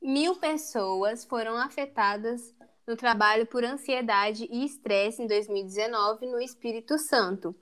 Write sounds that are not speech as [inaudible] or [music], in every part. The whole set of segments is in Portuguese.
mil pessoas foram afetadas no trabalho por ansiedade e estresse em 2019 no Espírito Santo,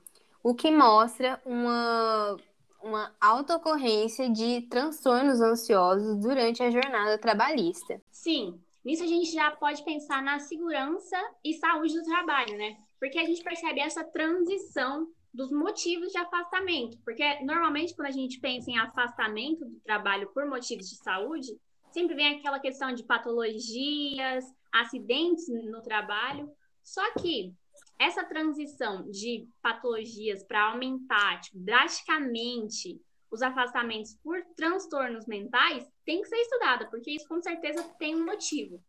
o que mostra uma, uma alta ocorrência de transtornos ansiosos durante a jornada trabalhista. Sim, nisso a gente já pode pensar na segurança e saúde do trabalho, né? Porque a gente percebe essa transição dos motivos de afastamento. Porque normalmente, quando a gente pensa em afastamento do trabalho por motivos de saúde, sempre vem aquela questão de patologias, acidentes no trabalho. Só que essa transição de patologias para aumentar tipo, drasticamente os afastamentos por transtornos mentais tem que ser estudada, porque isso com certeza tem um motivo.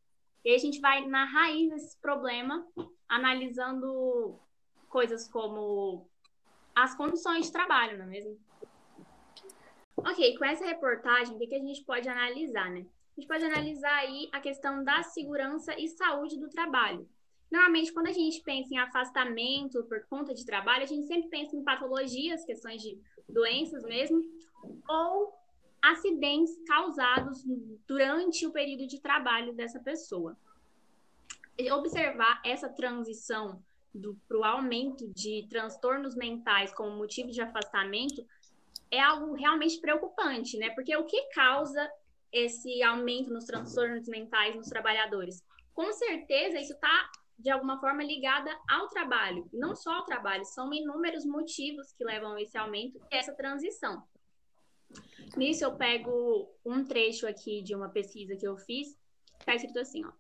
E aí a gente vai na raiz desse problema, analisando coisas como as condições de trabalho, não é mesmo? Ok, com essa reportagem, o que, a gente pode analisar, né? A gente pode analisar aí a questão da segurança e saúde do trabalho. Normalmente, quando a gente pensa em afastamento por conta de trabalho, a gente sempre pensa em patologias, questões de doenças mesmo, ou acidentes causados durante o período de trabalho dessa pessoa. Observar essa transição para o aumento de transtornos mentais como motivo de afastamento é algo realmente preocupante, né? Porque o que causa esse aumento nos transtornos mentais nos trabalhadores? Com certeza, isso está de alguma forma ligada ao trabalho, não só ao trabalho, são inúmeros motivos que levam a esse aumento e essa transição. Nisso eu pego um trecho aqui de uma pesquisa que eu fiz, está escrito assim, ó.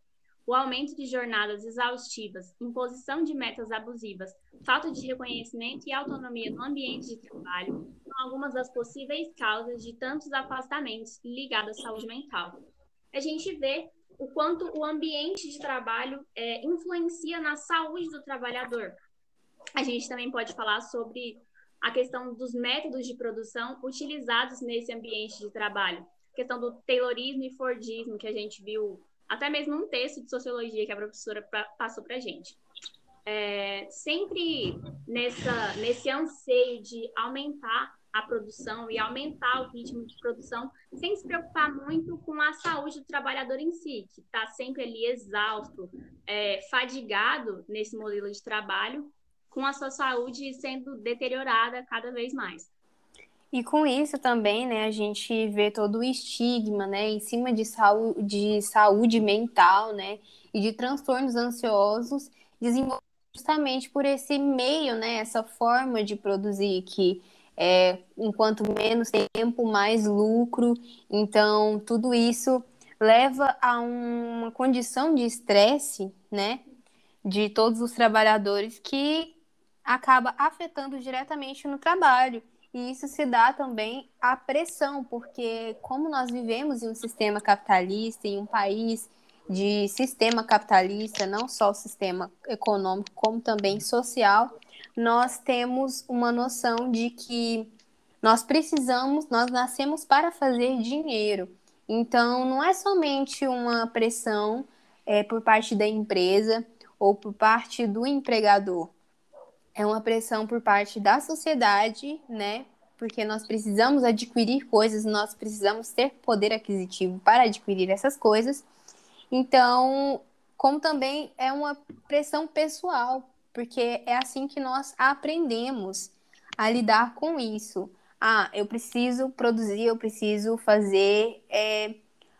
O aumento de jornadas exaustivas, imposição de metas abusivas, falta de reconhecimento e autonomia no ambiente de trabalho são algumas das possíveis causas de tantos afastamentos ligados à saúde mental. A gente vê o quanto o ambiente de trabalho é, influencia na saúde do trabalhador. A gente também pode falar sobre a questão dos métodos de produção utilizados nesse ambiente de trabalho. Questão do Taylorismo e Fordismo, que a gente viu até mesmo um texto de sociologia que a professora pra, passou para a gente. É, sempre nessa, nesse anseio de aumentar a produção e aumentar o ritmo de produção, sem se preocupar muito com a saúde do trabalhador em si, que está sempre ali exausto, é, fadigado nesse modelo de trabalho, com a sua saúde sendo deteriorada cada vez mais. E com isso também, né, a gente vê todo o estigma, né, em cima de saúde, de saúde mental, né, e de transtornos ansiosos desenvolvidos justamente por esse meio, né, essa forma de produzir que é, enquanto menos tempo, mais lucro. Então, tudo isso leva a uma condição de estresse, né, de todos os trabalhadores que acaba afetando diretamente no trabalho. E isso se dá também à pressão, porque como nós vivemos em um sistema capitalista, em um país de sistema capitalista, não só o sistema econômico, como também social, nós temos uma noção de que nós precisamos, nós nascemos para fazer dinheiro. Então, não é somente uma pressão é, por parte da empresa ou por parte do empregador. É uma pressão por parte da sociedade, né? Porque nós precisamos adquirir coisas, nós precisamos ter poder aquisitivo para adquirir essas coisas. Então, como também é uma pressão pessoal, porque é assim que nós aprendemos a lidar com isso. Ah, eu preciso produzir, eu preciso fazer é,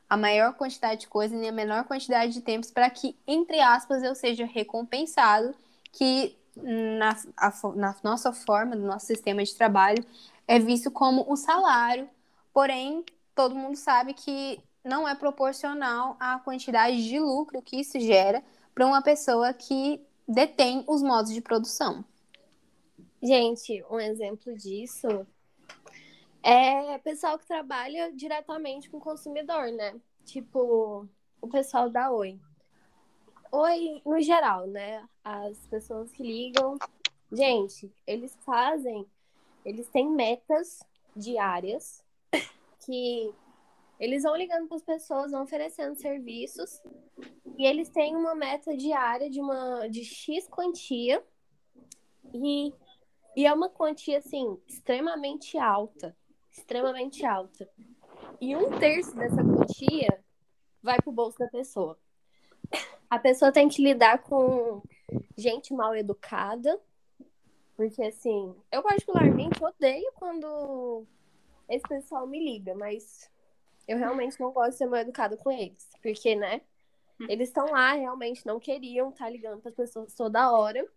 a maior quantidade de coisas em a menor quantidade de tempos para que, entre aspas, eu seja recompensado, que na, a, na nossa forma, no nosso sistema de trabalho, é visto como o salário, porém, todo mundo sabe que não é proporcional à quantidade de lucro que isso gera para uma pessoa que detém os modos de produção. Gente, um exemplo disso é pessoal que trabalha diretamente com o consumidor, né? Tipo, o pessoal da Oi. Oi, no geral, né? As pessoas que ligam. Gente, eles fazem, eles têm metas diárias que eles vão ligando para as pessoas, vão oferecendo serviços e eles têm uma meta diária de uma de X quantia e, e é uma quantia assim extremamente alta, extremamente alta. E um terço dessa quantia vai pro bolso da pessoa. A pessoa tem que lidar com gente mal educada, porque assim, eu particularmente odeio quando esse pessoal me liga, mas eu realmente não gosto de ser mal educada com eles, porque, né? Eles estão lá, realmente não queriam estar tá ligando para as pessoas toda hora,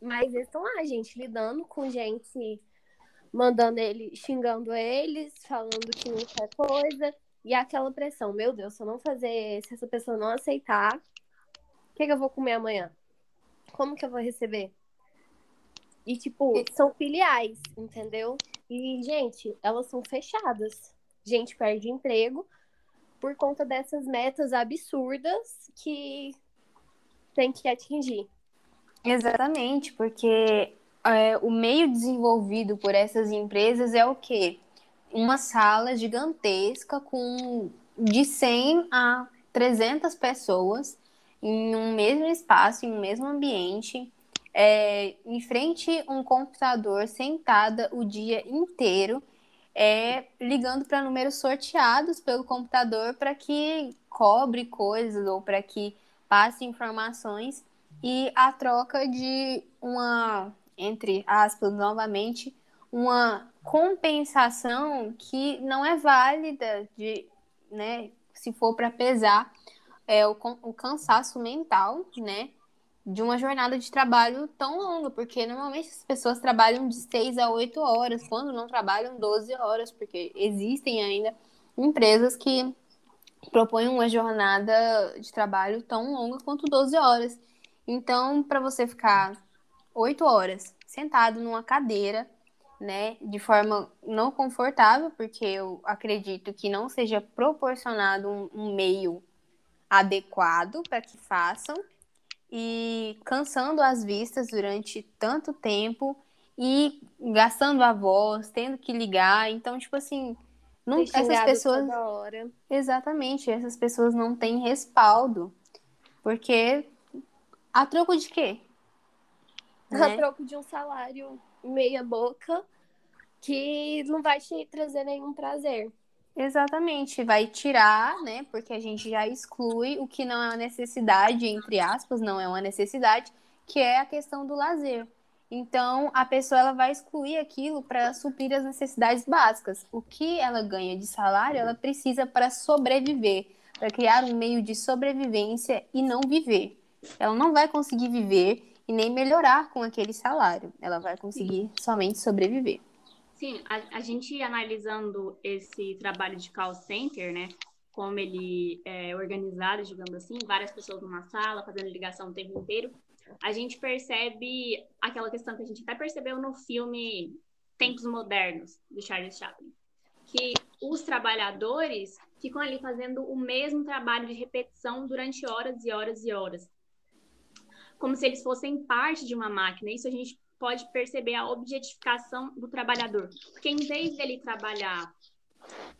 mas eles estão lá, gente, lidando com gente mandando ele, xingando eles, falando que não quer coisa, e aquela pressão, meu Deus, se eu não fazer, se essa pessoa não aceitar, o que, que eu vou comer amanhã? Como que eu vou receber? E, tipo, são filiais, entendeu? E, gente, elas são fechadas. Gente perde emprego por conta dessas metas absurdas que tem que atingir. Exatamente, porque é, o meio desenvolvido por essas empresas é o quê? Uma sala gigantesca com de 100 a 300 pessoas em um mesmo espaço, em um mesmo ambiente, é, em frente a um computador, sentada o dia inteiro, é, ligando para números sorteados pelo computador para que cobre coisas ou para que passe informações e a troca de uma, entre aspas, novamente, uma compensação que não é válida de, né, se for para pesar é, o, o cansaço mental, né, de uma jornada de trabalho tão longa, porque normalmente as pessoas trabalham de 6 a 8 horas, quando não trabalham 12 horas, porque existem ainda empresas que propõem uma jornada de trabalho tão longa quanto 12 horas. Então, para você ficar 8 horas sentado numa cadeira, né, de forma não confortável, porque eu acredito que não seja proporcionado um, um meio adequado para que façam e cansando as vistas durante tanto tempo e gastando a voz, tendo que ligar. Então, tipo assim, não, essas pessoas. Exatamente, essas pessoas não têm respaldo. Porque a troco de quê? [laughs] Né? A troco de um salário meia boca que não vai te trazer nenhum prazer. Exatamente, vai tirar, né? Porque a gente já exclui o que não é uma necessidade, entre aspas, não é uma necessidade, que é a questão do lazer. Então, a pessoa ela vai excluir aquilo para suprir as necessidades básicas. O que ela ganha de salário, ela precisa para sobreviver, para criar um meio de sobrevivência e não viver. Ela não vai conseguir viver e nem melhorar com aquele salário. Ela vai conseguir somente sobreviver. Sim, a, a, gente analisando esse trabalho de call center, né? Como ele é organizado, digamos assim, várias pessoas numa sala, fazendo ligação o tempo inteiro, a gente percebe aquela questão que a gente até percebeu no filme Tempos Modernos, do Charles Chaplin, que os trabalhadores ficam ali fazendo o mesmo trabalho de repetição durante horas e horas e horas. Como se eles fossem parte de uma máquina. Isso a gente pode perceber a objetificação do trabalhador. Porque em vez dele trabalhar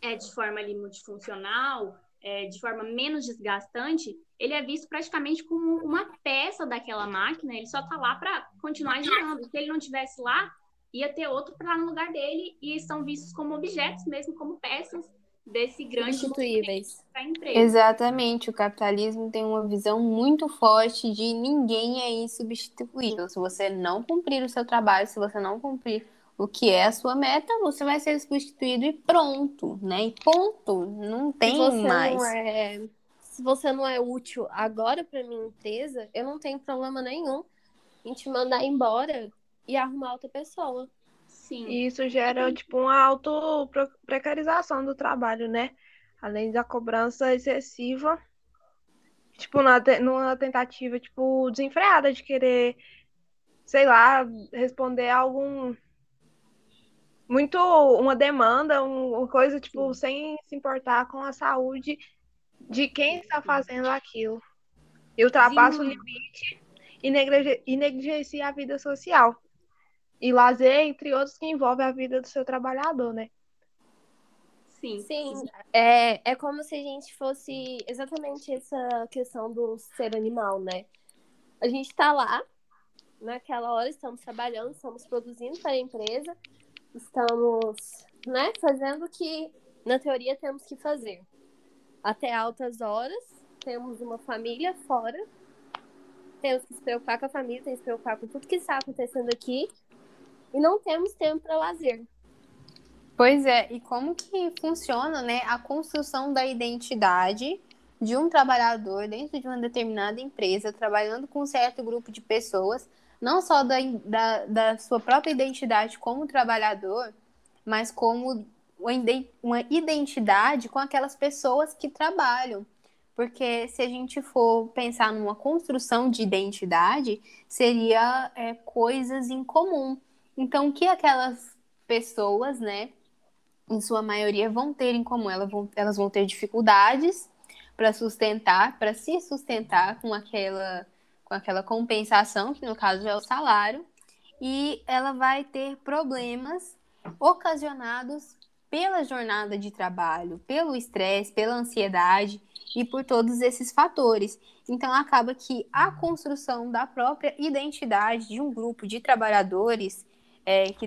é, de forma ali, multifuncional, é, de forma menos desgastante, ele é visto praticamente como uma peça daquela máquina, ele só está lá para continuar girando. Se ele não tivesse lá, ia ter outro para no lugar dele e são vistos como objetos mesmo, como peças desse grande substituíveis Exatamente, o capitalismo tem uma visão muito forte de ninguém é insubstituível. Se você não cumprir o seu trabalho, se você não cumprir o que é a sua meta, você vai ser substituído e pronto, né? E ponto, não tem mais. Não é... Se você não é útil agora para minha empresa, eu não tenho problema nenhum em te mandar embora e arrumar outra pessoa. Sim. E isso gera, tipo, uma auto-precarização do trabalho, né? Além da cobrança excessiva, tipo, numa, numa tentativa, tipo, desenfreada de querer, sei lá, responder a algum muito uma demanda, uma coisa tipo sem se importar com a saúde de quem está fazendo aquilo. E ultrapassa Sim. o limite e negligencia a vida social e lazer, entre outros, que envolve a vida do seu trabalhador, né? Sim. Sim. É, é como se a gente fosse exatamente essa questão do ser animal, né? A gente está lá, naquela hora, estamos trabalhando, estamos produzindo para a empresa, estamos né, fazendo o que, na teoria, temos que fazer. até altas horas, temos uma família fora, temos que se preocupar com a família, temos que se preocupar com tudo que está acontecendo aqui e não temos tempo para lazer. Pois é, e como que funciona, né, a construção da identidade de um trabalhador dentro de uma determinada empresa, trabalhando com um certo grupo de pessoas, não só da, da, da sua própria identidade como trabalhador, mas como uma identidade com aquelas pessoas que trabalham. Porque se a gente for pensar numa construção de identidade, seria é, coisas em comum. Então, o que aquelas pessoas, né, em sua maioria, vão ter em comum? Elas vão, elas vão ter dificuldades para sustentar, para se sustentar com aquela, com aquela compensação, que no caso é o salário, e ela vai ter problemas ocasionados pela jornada de trabalho, pelo estresse, pela ansiedade e por todos esses fatores. Então, acaba que a construção da própria identidade de um grupo de trabalhadores é, que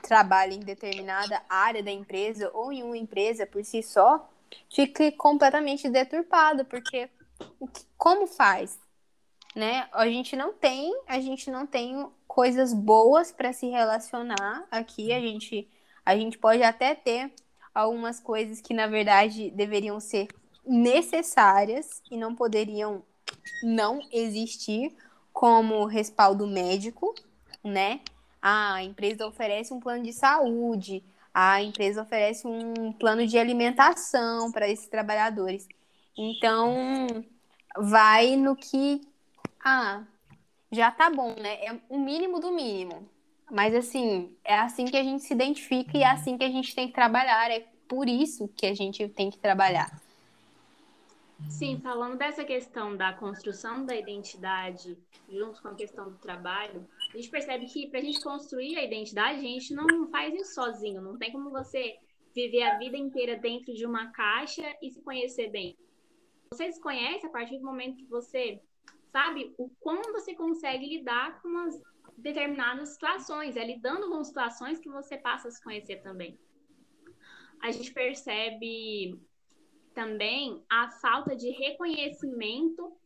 trabalha em determinada área da empresa ou em uma empresa por si só fica completamente deturpado, porque como faz? Né? A gente não tem, a gente não tem coisas boas para se relacionar aqui, a gente a gente pode até ter algumas coisas que na verdade deveriam ser necessárias e não poderiam não existir, como respaldo médico, né? A empresa oferece um plano de saúde, a empresa oferece um plano de alimentação para esses trabalhadores. Então, vai no que ah, já tá bom, né? É o mínimo do mínimo. Mas assim, é assim que a gente se identifica e é assim que a gente tem que trabalhar. É por isso que a gente tem que trabalhar. Sim, falando dessa questão da construção da identidade junto com a questão do trabalho, a gente percebe que para a gente construir a identidade, a gente não faz isso sozinho. Não tem como você viver a vida inteira dentro de uma caixa e se conhecer bem. Você se conhece a partir do momento que você sabe o quão você consegue lidar com umas determinadas situações. É lidando com situações que você passa a se conhecer também. A gente percebe também a falta de reconhecimento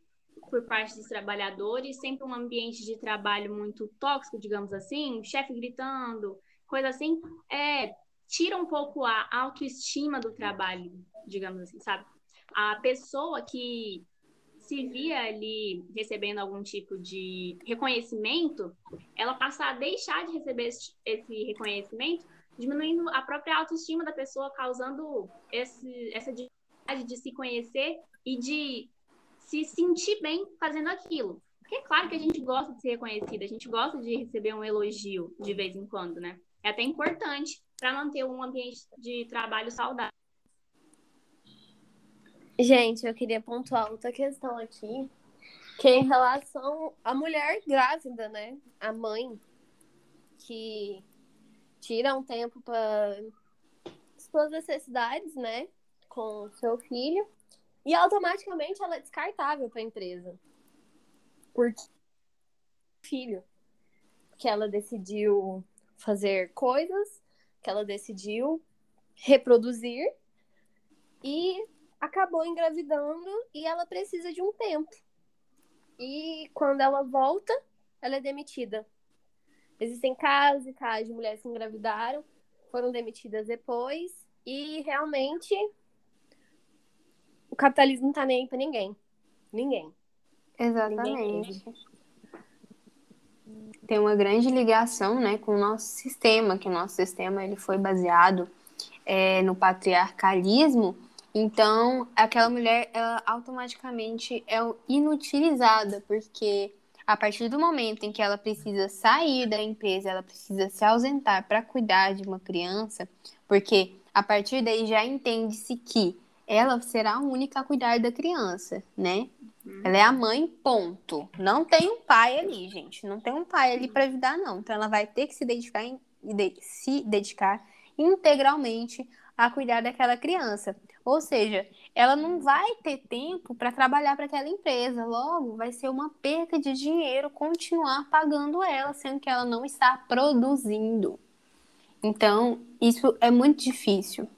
por parte dos trabalhadores, sempre um ambiente de trabalho muito tóxico, digamos assim, chefe gritando, coisa assim, é, tira um pouco a autoestima do trabalho, digamos assim, sabe? A pessoa que se via ali recebendo algum tipo de reconhecimento, ela passa a deixar de receber esse, reconhecimento, diminuindo a própria autoestima da pessoa, causando esse, essa dificuldade de se conhecer e de se sentir bem fazendo aquilo. Porque é claro que a gente gosta de ser reconhecida, a gente gosta de receber um elogio de vez em quando, né? É até importante para manter um ambiente de trabalho saudável. Gente, eu queria pontuar outra questão aqui, que é em relação à mulher grávida, né? A mãe que tira um tempo para suas necessidades, né, com seu filho e automaticamente ela é descartável para a empresa. Porque filho que ela decidiu fazer coisas, que ela decidiu reproduzir e acabou engravidando e ela precisa de um tempo. E quando ela volta, ela é demitida. Existem casos e casos de mulheres que engravidaram, foram demitidas depois e realmente o capitalismo não tá nem aí pra ninguém. Ninguém. Exatamente. Ninguém Tem uma grande ligação né, com o nosso sistema, que o nosso sistema ele foi baseado é, no patriarcalismo. Então, aquela mulher, ela automaticamente é inutilizada, porque a partir do momento em que ela precisa sair da empresa, ela precisa se ausentar para cuidar de uma criança, porque a partir daí já entende-se que ela será a única a cuidar da criança, né? Uhum. Ela é a mãe, ponto. Não tem um pai ali, gente. Não tem um pai ali para ajudar, não. Então ela vai ter que se dedicar, se dedicar integralmente a cuidar daquela criança. Ou seja, ela não vai ter tempo para trabalhar para aquela empresa. Logo, vai ser uma perca de dinheiro continuar pagando ela, sendo que ela não está produzindo. Então, isso é muito difícil.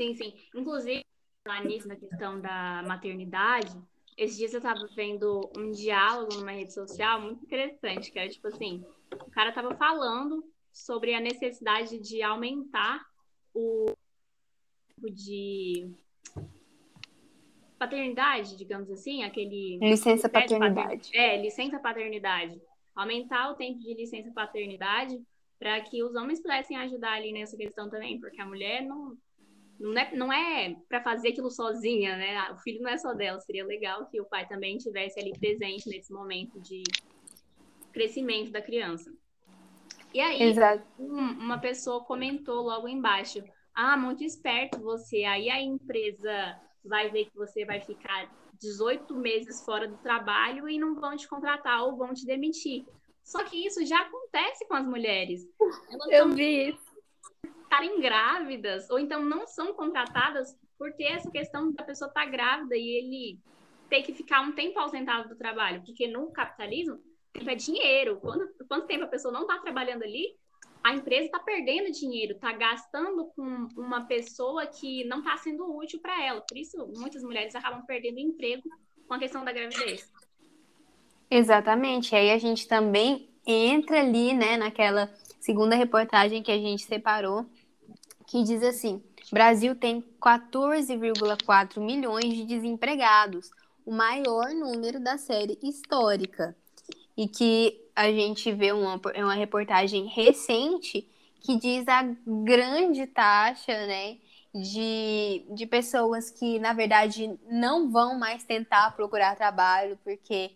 Sim, sim. Inclusive, falar nisso, na questão da maternidade, esses dias eu estava vendo um diálogo numa rede social muito interessante, que era tipo assim, o cara estava falando sobre a necessidade de aumentar o de paternidade, digamos assim, aquele licença paternidade. É, licença paternidade. Aumentar o tempo de licença paternidade para que os homens pudessem ajudar ali nessa questão também, porque a mulher não não é, não é para fazer aquilo sozinha, né? O filho não é só dela. Seria legal que o pai também tivesse ali presente nesse momento de crescimento da criança. E aí, um, uma pessoa comentou logo embaixo: Ah, muito esperto você. Aí a empresa vai ver que você vai ficar 18 meses fora do trabalho e não vão te contratar ou vão te demitir. Só que isso já acontece com as mulheres. Elas Eu vi isso estarem grávidas, ou então não são contratadas por ter essa questão da pessoa estar tá grávida e ele ter que ficar um tempo ausentado do trabalho, porque no capitalismo é dinheiro. Quando, quanto tempo a pessoa não está trabalhando ali, a empresa está perdendo dinheiro, está gastando com uma pessoa que não está sendo útil para ela. Por isso, muitas mulheres acabam perdendo emprego com a questão da gravidez. Exatamente. Aí a gente também entra ali, né, naquela segunda reportagem que a gente separou, que diz assim: Brasil tem 14,4 milhões de desempregados, o maior número da série histórica. E que a gente vê uma, uma reportagem recente que diz a grande taxa, né, de, de pessoas que, na verdade, não vão mais tentar procurar trabalho, porque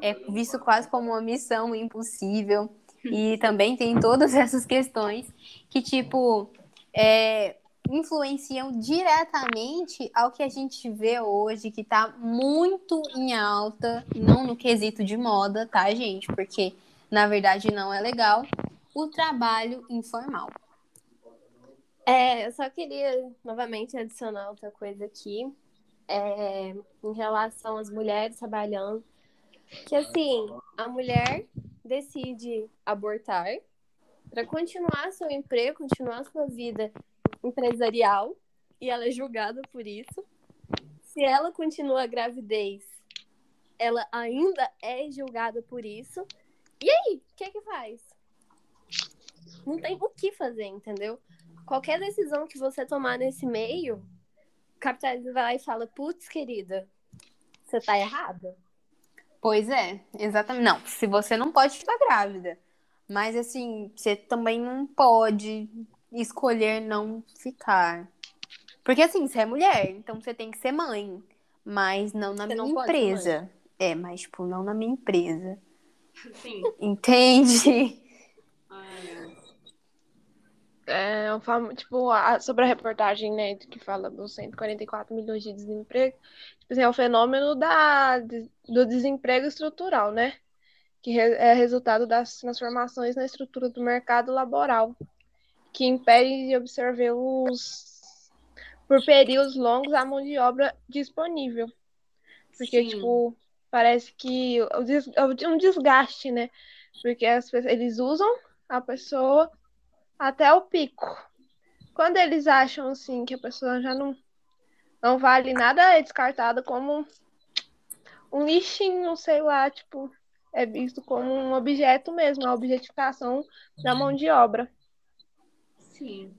é visto quase como uma missão impossível. E também tem todas essas questões que, tipo, é, influenciam diretamente ao que a gente vê hoje, que está muito em alta, não no quesito de moda, tá, gente? Porque na verdade não é legal, o trabalho informal. É, eu só queria novamente adicionar outra coisa aqui, é, em relação às mulheres trabalhando, que assim, a mulher decide abortar para continuar seu emprego, continuar sua vida empresarial, e ela é julgada por isso. Se ela continua a gravidez, ela ainda é julgada por isso. E aí, o que é que faz? Não tem o que fazer, entendeu? Qualquer decisão que você tomar nesse meio, o capitalismo vai lá e fala: putz, querida, você tá errada. Pois é, exatamente. Não, se você não pode ficar grávida, mas assim, você também não pode escolher não ficar. Porque assim, você é mulher, então você tem que ser mãe. Mas não na você minha não empresa. É, mas tipo, não na minha empresa. Sim. Entende? É, tipo, a, sobre a reportagem, né, que fala dos 144 milhões de desemprego, tipo assim, é o fenômeno da, do desemprego estrutural, né? Que é resultado das transformações na estrutura do mercado laboral, que impede de observar os por períodos longos a mão de obra disponível. Porque, Sim. tipo, parece que é um desgaste, né? Porque as, eles usam a pessoa até o pico. Quando eles acham, assim, que a pessoa já não, não vale nada, é descartada como um lixinho, sei lá, tipo, é visto como um objeto mesmo, a objetificação da mão de obra. Sim.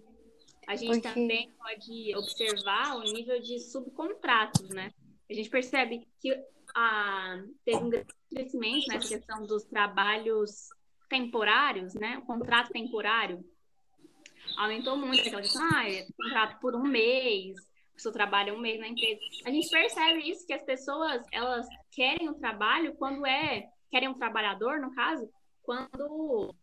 A gente Porque... também pode observar o nível de subcontratos, né? A gente percebe que a, teve um grande crescimento nessa questão dos trabalhos temporários, né? O contrato temporário aumentou muito aquela questão, ah, é contrato por um mês, a pessoa trabalha um mês na empresa. A gente percebe isso, que as pessoas, elas querem o trabalho quando é querem um trabalhador, no caso, quando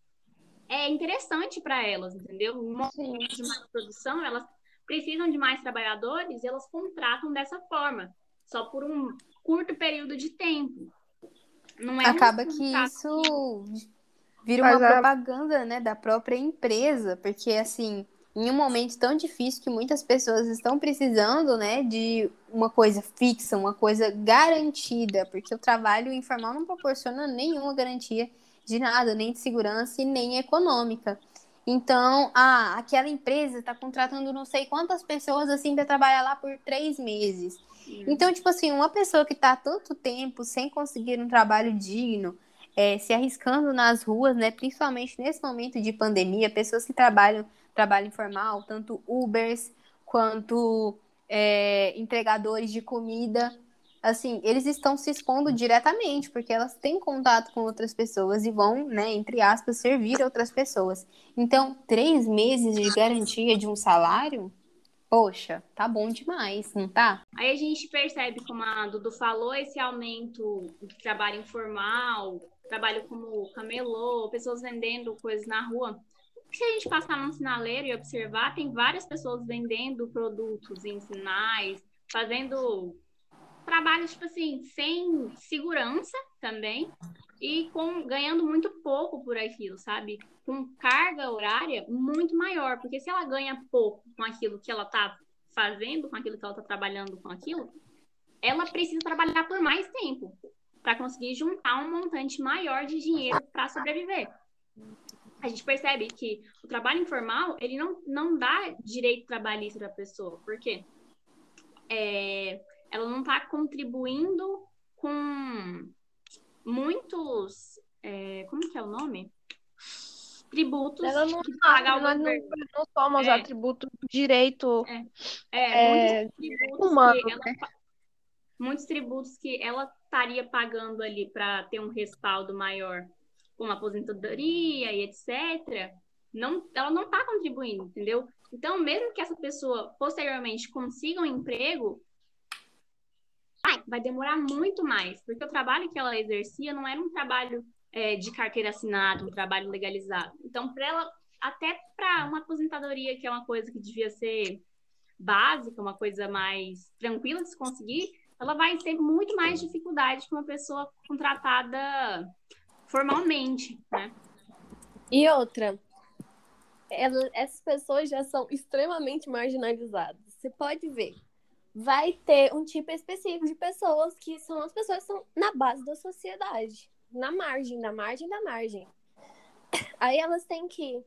é interessante para elas, entendeu? No momento de mais produção, elas precisam de mais trabalhadores e elas contratam dessa forma, só por um curto período de tempo. Não é Acaba um que isso vira uma propaganda, né, da própria empresa, porque assim, em um momento tão difícil que muitas pessoas estão precisando, né, de uma coisa fixa, uma coisa garantida, porque o trabalho informal não proporciona nenhuma garantia de nada, nem de segurança e nem econômica. Então, ah, aquela empresa está contratando não sei quantas pessoas assim para trabalhar lá por três meses. Então, tipo assim, uma pessoa que está tanto tempo sem conseguir um trabalho digno, é, se arriscando nas ruas, né? Principalmente nesse momento de pandemia, pessoas que trabalham trabalho informal, tanto Ubers quanto é, entregadores de comida, assim, eles estão se expondo diretamente, porque elas têm contato com outras pessoas e vão, né, entre aspas, servir outras pessoas. Então, três meses de garantia de um salário, poxa, tá bom demais, não tá? Aí a gente percebe, como a Dudu falou, esse aumento de trabalho informal, trabalho como camelô, pessoas vendendo coisas na rua. Se a gente passar num sinaleiro e observar, tem várias pessoas vendendo produtos em sinais, fazendo trabalho, tipo assim, sem segurança também e com ganhando muito pouco por aquilo, sabe? Com carga horária muito maior, porque se ela ganha pouco com aquilo que ela tá fazendo, com aquilo que ela tá trabalhando com aquilo, ela precisa trabalhar por mais tempo para conseguir juntar um montante maior de dinheiro para sobreviver. A gente percebe que o trabalho informal, ele não, não dá direito trabalhista para a pessoa, porque é, ela não está contribuindo com muitos. É, como que é o nome? Tributos ela não, que paga nós não, não somos É. atributos do direito. É, É, muitos tributos humano, ela, pa- muitos tributos que ela estaria pagando ali para ter um respaldo maior, como aposentadoria e etc. Não, ela não está contribuindo, entendeu? Então, mesmo que essa pessoa posteriormente consiga um emprego, ai, vai demorar muito mais, porque o trabalho que ela exercia não era um trabalho é, de carteira assinada, um trabalho legalizado. Então, para ela, até para uma aposentadoria, que é uma coisa que devia ser básica, uma coisa mais tranquila de se conseguir, ela vai ter muito mais dificuldade que uma pessoa contratada formalmente, né? E outra, ela- essas pessoas já são extremamente marginalizadas. Você pode ver. Vai ter um tipo específico de pessoas que são as pessoas que estão na base da sociedade, na margem, da margem, da margem. Aí elas têm que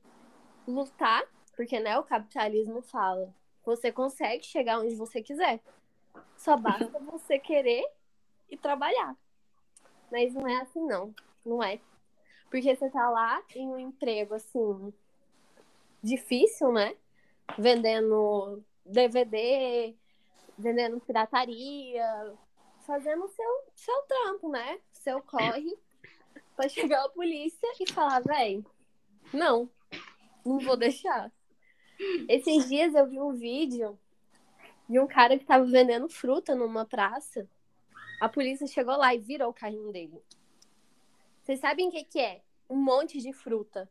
lutar, porque né, o capitalismo fala, você consegue chegar onde você quiser. Só basta [laughs] você querer e trabalhar. Mas não é assim, não. Não é. Porque você tá lá em um emprego, assim, difícil, né? Vendendo DVD, vendendo pirataria, fazendo seu, seu trampo, né? Seu corre pra chegar a polícia e falar, véi, não, não vou deixar. Esses dias eu vi um vídeo de um cara que tava vendendo fruta numa praça. A polícia chegou lá e virou o carrinho dele. Vocês sabem o que, que é? Um monte de fruta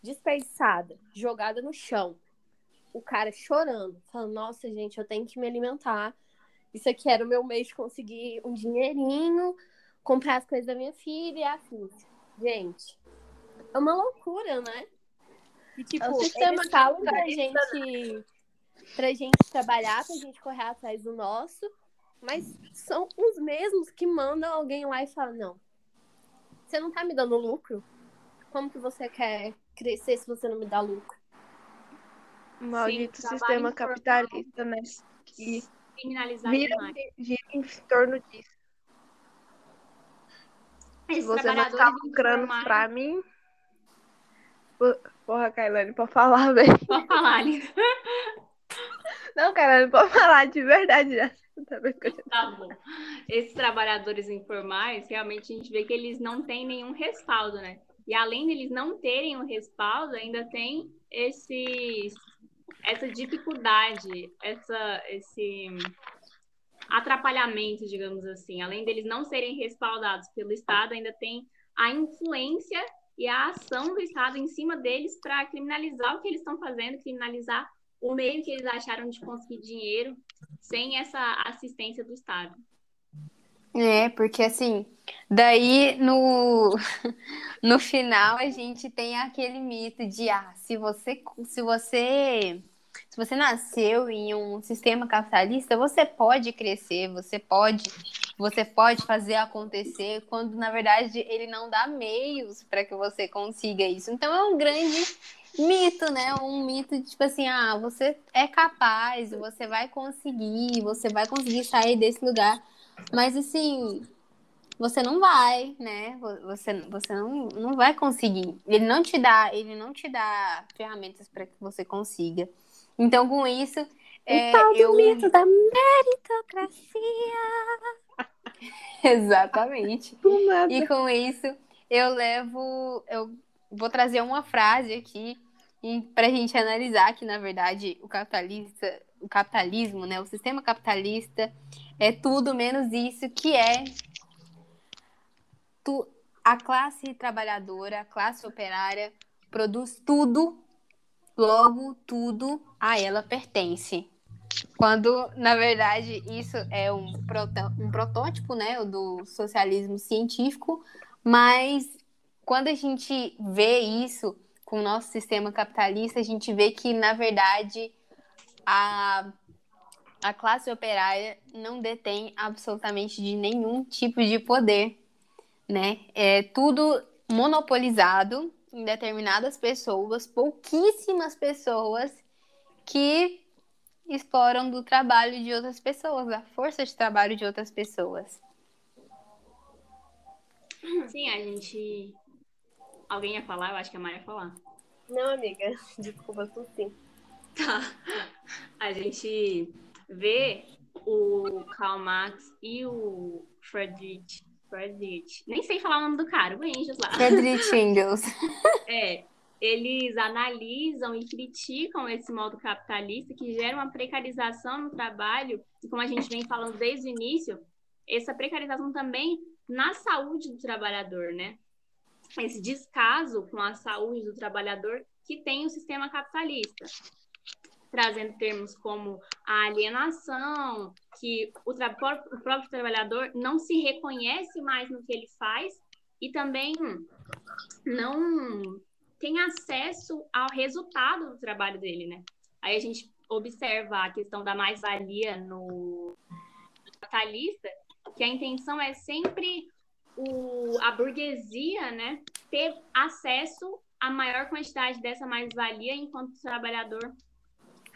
desperdiçada, jogada no chão. O cara chorando, falando: Nossa, gente, eu tenho que me alimentar. Isso aqui era o meu mês de conseguir um dinheirinho, comprar as coisas da minha filha e assim. Gente, é uma loucura, né? E, tipo, É o sistema eles falam pra capitalista, gente, pra gente trabalhar, pra gente correr atrás do nosso, mas são os mesmos que mandam alguém lá e falam: Não, você não tá me dando lucro? Como que você quer crescer se você não me dá lucro? Maldito Sim, sistema capitalista, né? Que Criminalizar vira, gira em torno disso. Se você não tá trabalhadores lucrando pra mim. Po- Porra, Kailane, pode falar, [laughs] velho. Pode falar. Não, Kailane, pode falar de verdade já. [laughs] Já- Tá bom. Esses trabalhadores informais, realmente a gente vê que eles não têm nenhum respaldo, né? E além deles não terem um respaldo, ainda tem esses, essa dificuldade, essa, esse atrapalhamento, digamos assim. Além deles não serem respaldados pelo Estado, ainda tem a influência e a ação do Estado em cima deles para criminalizar o que eles estão fazendo, criminalizar o meio que eles acharam de conseguir dinheiro sem essa assistência do Estado. É, porque assim, daí no, [laughs] no final a gente tem aquele mito de ah, se você se você se você nasceu em um sistema capitalista, você pode crescer, você pode você pode fazer acontecer, quando na verdade ele não dá meios para que você consiga isso. Então é um grande mito, né? Um mito tipo assim, ah, você é capaz, você vai conseguir, você vai conseguir sair desse lugar. Mas assim, você não vai, né? Você, você não, não vai conseguir. Ele não te dá, ele não te dá ferramentas para que você consiga. Então, com isso, é, o tal do eu... mito da meritocracia. [laughs] Exatamente. E com isso, eu levo. Eu vou trazer uma frase aqui para a gente analisar que, na verdade, o capitalista, o capitalismo, né, o sistema capitalista é tudo menos isso que é tu, a classe trabalhadora, a classe operária produz tudo, logo tudo a ela pertence. Quando, na verdade, isso é um, proto, um protótipo né, do socialismo científico, mas quando a gente vê isso com o nosso sistema capitalista, a gente vê que, na verdade, a, a classe operária não detém absolutamente de nenhum tipo de poder, né? É tudo monopolizado em determinadas pessoas, pouquíssimas pessoas que exploram do trabalho de outras pessoas, da força de trabalho de outras pessoas. Sim, a gente. Alguém ia falar? Eu acho que a Maria ia falar. Não, amiga. [laughs] Desculpa, tu sim. Tá. A gente vê o Karl Marx e o Friedrich. Friedrich. Nem sei falar o nome do cara, o Engels lá. Friedrich [laughs] Engels. É. Eles analisam e criticam esse modo capitalista que gera uma precarização no trabalho, e como a gente vem falando desde o início, essa precarização também na saúde do trabalhador, né? Esse descaso com a saúde do trabalhador que tem o sistema capitalista, trazendo termos como a alienação, que o, o próprio trabalhador não se reconhece mais no que ele faz e também não tem acesso ao resultado do trabalho dele, né? Aí a gente observa a questão da mais-valia no capitalista, que a intenção é sempre o, a burguesia né, ter acesso à maior quantidade dessa mais-valia, enquanto o trabalhador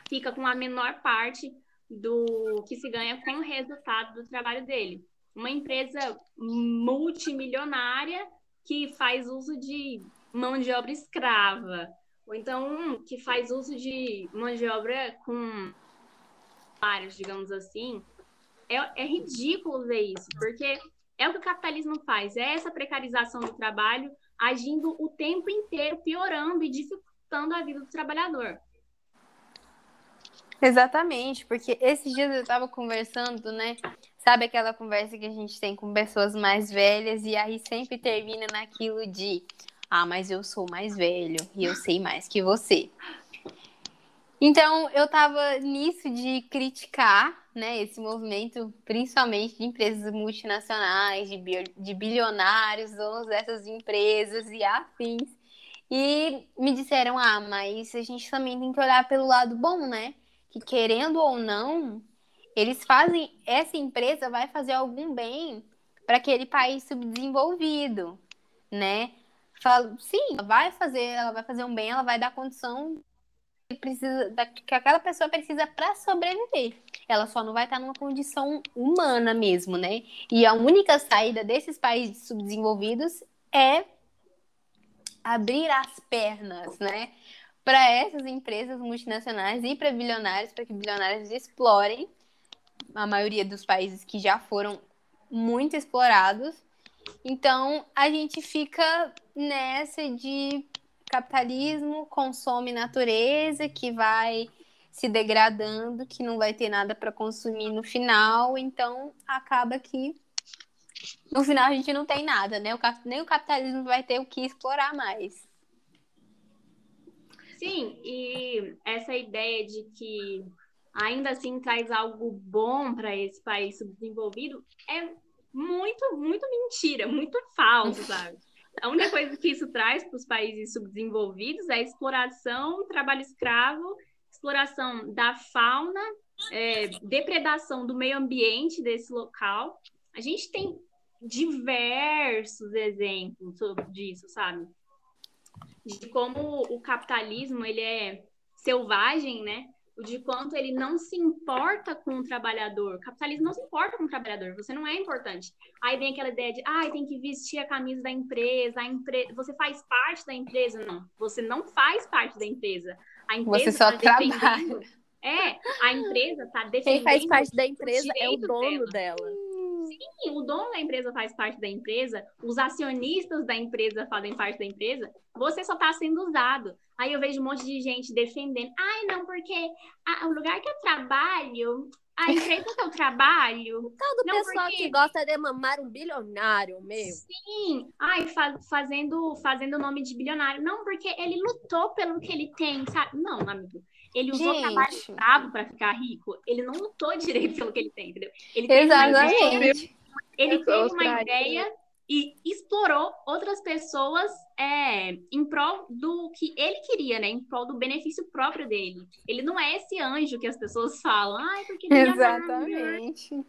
fica com a menor parte do que se ganha com o resultado do trabalho dele. Uma empresa multimilionária que faz uso de mão de obra escrava, ou então que faz uso de mão de obra com vários, digamos assim, é, é ridículo ver isso, porque é o que o capitalismo faz, é essa precarização do trabalho agindo o tempo inteiro, piorando e dificultando a vida do trabalhador. Exatamente, porque esses dias eu estava conversando, né? Sabe aquela conversa que a gente tem com pessoas mais velhas e aí sempre termina naquilo de ah, mas eu sou mais velho e eu sei mais que você. Então, eu estava nisso de criticar né, esse movimento, principalmente de empresas multinacionais, de, de bilionários, donos dessas empresas e afins. E me disseram, ah, mas a gente também tem que olhar pelo lado bom, né? Que querendo ou não, eles fazem, essa empresa vai fazer algum bem para aquele país subdesenvolvido, né? Falo, sim, ela vai fazer, ela vai fazer um bem, ela vai dar condição precisa da, que aquela pessoa precisa para sobreviver. Ela só não vai estar numa condição humana mesmo, né? E a única saída desses países subdesenvolvidos é abrir as pernas, né? Para essas empresas multinacionais e para bilionários, para que bilionários explorem a maioria dos países que já foram muito explorados. Então, a gente fica nessa de capitalismo consome natureza, que vai se degradando, que não vai ter nada para consumir no final, então acaba que no final a gente não tem nada, né? O, nem o capitalismo vai ter o que explorar mais. Sim, e essa ideia de que ainda assim traz algo bom para esse país subdesenvolvido é muito, muito mentira, muito falso, sabe? A única coisa que isso traz para os países subdesenvolvidos é a exploração, trabalho escravo, exploração da fauna, é, depredação do meio ambiente desse local. A gente tem diversos exemplos sobre disso, sabe? de como o capitalismo ele é selvagem, né? De quanto ele não se importa com o trabalhador. O capitalismo não se importa com o trabalhador, você não é importante. Aí vem aquela ideia de, ah, tem que vestir a camisa da empresa, a empre... você faz parte da empresa. Não, você não faz parte da empresa. A empresa você só tá trabalha. É, a empresa está defendendo. Quem faz parte da empresa é o dono dela. dela. Sim, o dono da empresa faz parte da empresa, os acionistas da empresa fazem parte da empresa, você só está sendo usado. Aí eu vejo um monte de gente defendendo. Ai, não, porque a- o lugar que eu trabalho, a empresa que eu trabalho. [laughs] Todo Não, pessoal porque- que gosta de mamar um bilionário, meu. Sim, ai, fa- fazendo fazendo o nome de bilionário. Não, porque ele lutou pelo que ele tem, sabe? Não, amigo. Ele usou Gente. trabalho escravo para ficar rico. Ele não lutou direito pelo que ele tem, entendeu? Ele teve uma ideia, Exatamente. ele teve uma ideia e explorou outras pessoas é, em prol do que ele queria, né? Em prol do benefício próprio dele. Ele não é esse anjo que as pessoas falam. Ai, porque ele é Exatamente.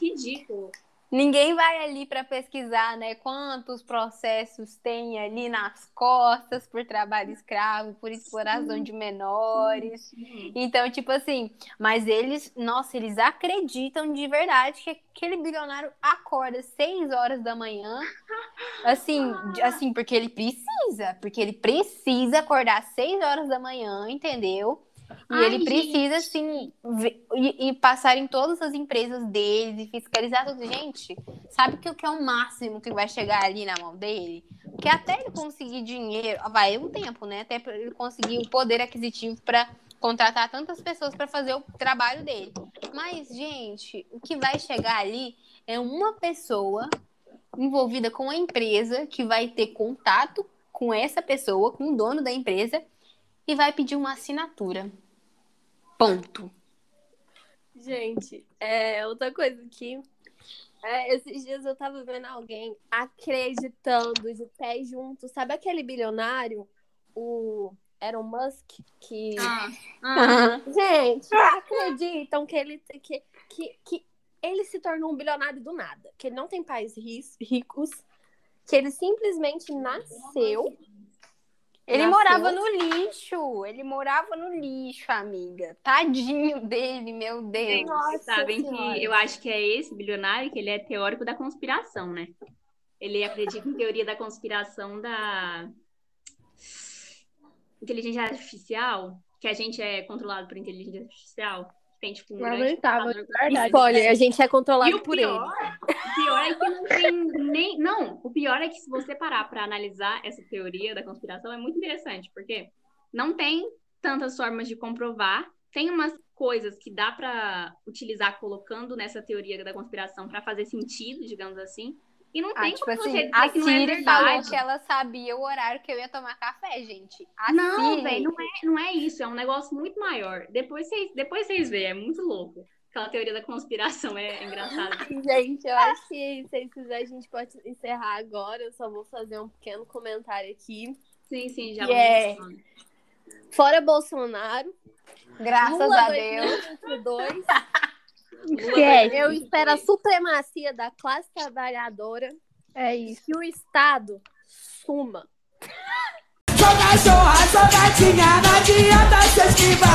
ridículo. Ninguém vai ali para pesquisar, né, quantos processos tem ali nas costas por trabalho escravo, por exploração de menores. Então, tipo assim, mas eles, nossa, eles acreditam de verdade que aquele bilionário acorda seis horas da manhã, [laughs] assim, de- assim, porque ele precisa, porque ele precisa acordar seis horas da manhã, entendeu? E Ai, ele gente. precisa, assim, ver- e, e passar em todas as empresas deles e fiscalizar tudo. Gente, sabe que o que é o máximo que vai chegar ali na mão dele? Porque até ele conseguir dinheiro, vai um tempo, né? Até ele conseguir o poder aquisitivo para contratar tantas pessoas para fazer o trabalho dele. Mas, gente, o que vai chegar ali é uma pessoa envolvida com a empresa que vai ter contato com essa pessoa, com o dono da empresa, e vai pedir uma assinatura. Ponto. Gente, é outra coisa que é, esses dias eu tava vendo alguém acreditando de pé junto. Sabe aquele bilionário, o Elon Musk, que. Ah, ah. Gente, acreditam que ele que, que, que ele se tornou um bilionário do nada, que ele não tem pais ris- ricos, que ele simplesmente nasceu. Ele Nasceu. morava no lixo. Ele morava no lixo, amiga. Tadinho dele, meu Deus. Gente, Nossa sabem Senhora. que eu acho que é esse bilionário que ele é teórico da conspiração, né? Ele acredita em teoria da conspiração da inteligência artificial, que a gente é controlado por inteligência artificial. Tem tipo um Lamentável, verdade. Spoiler, a gente é E controlado o por pior, ele. o pior é que não tem nem. Não, o pior é que se você parar para analisar essa teoria da conspiração, é muito interessante, porque não tem tantas formas de comprovar. Tem umas coisas que dá para utilizar colocando nessa teoria da conspiração para fazer sentido, digamos assim. E não Ah, tem tipo como você assim, dizer a que não é Siri falou verdade. que ela sabia o horário que eu ia tomar café, gente. A Não, velho, não é, não é isso, é um negócio muito maior. Depois vocês, depois vocês veem, é muito louco. Aquela teoria da conspiração é engraçada. [laughs] Gente, eu acho que se quiserem, a gente pode encerrar agora. Eu só vou fazer um pequeno comentário aqui. Sim, sim, já é-. Fora Bolsonaro, Graças Lula a Deus. 2022. [laughs] Esquece. Eu espero a supremacia da classe trabalhadora É isso. que o Estado suma. Joga, joga, jogadinha, não adianta se esquivar.